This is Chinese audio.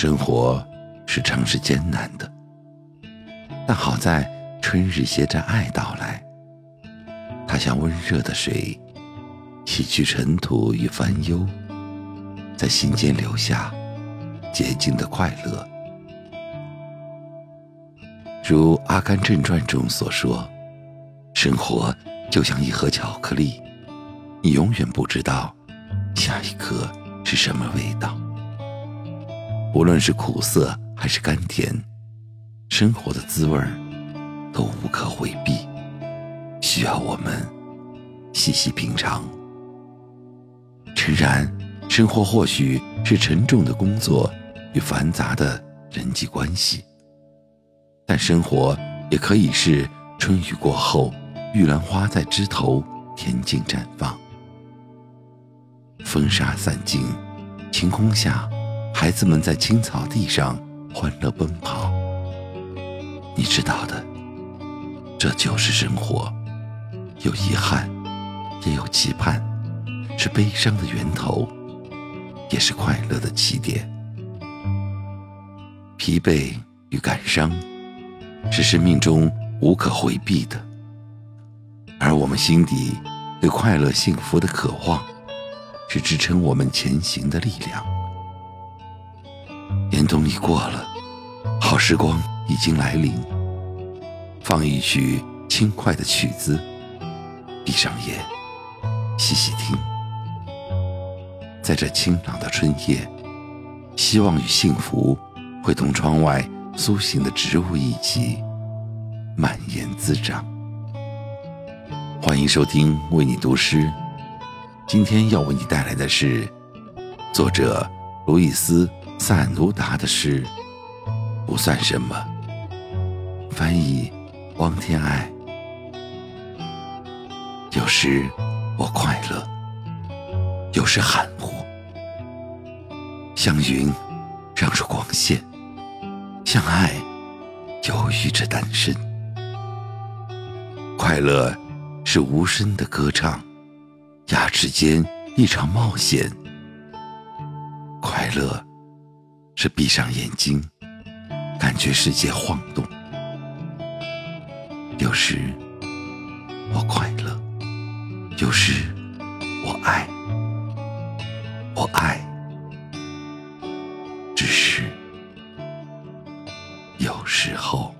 生活是常是艰难的，但好在春日携着爱到来，它像温热的水，洗去尘土与烦忧，在心间留下洁净的快乐。如《阿甘正传》中所说，生活就像一盒巧克力，你永远不知道下一颗是什么味道。无论是苦涩还是甘甜，生活的滋味都无可回避，需要我们细细品尝。诚然，生活或许是沉重的工作与繁杂的人际关系，但生活也可以是春雨过后，玉兰花在枝头恬静绽放，风沙散尽，晴空下。孩子们在青草地上欢乐奔跑，你知道的，这就是生活，有遗憾，也有期盼，是悲伤的源头，也是快乐的起点。疲惫与感伤，是生命中无可回避的，而我们心底对快乐幸福的渴望，是支撑我们前行的力量。严冬已过了，好时光已经来临。放一曲轻快的曲子，闭上眼，细细听。在这清朗的春夜，希望与幸福会同窗外苏醒的植物一起蔓延滋长。欢迎收听为你读诗，今天要为你带来的是作者路易斯。萨努达的诗不算什么。翻译：汪天爱。有时我快乐，有时含糊，像云让出光线，像爱犹豫着单身。快乐是无声的歌唱，牙齿间一场冒险。快乐。是闭上眼睛，感觉世界晃动。有时我快乐，有时我爱，我爱，只是有时候。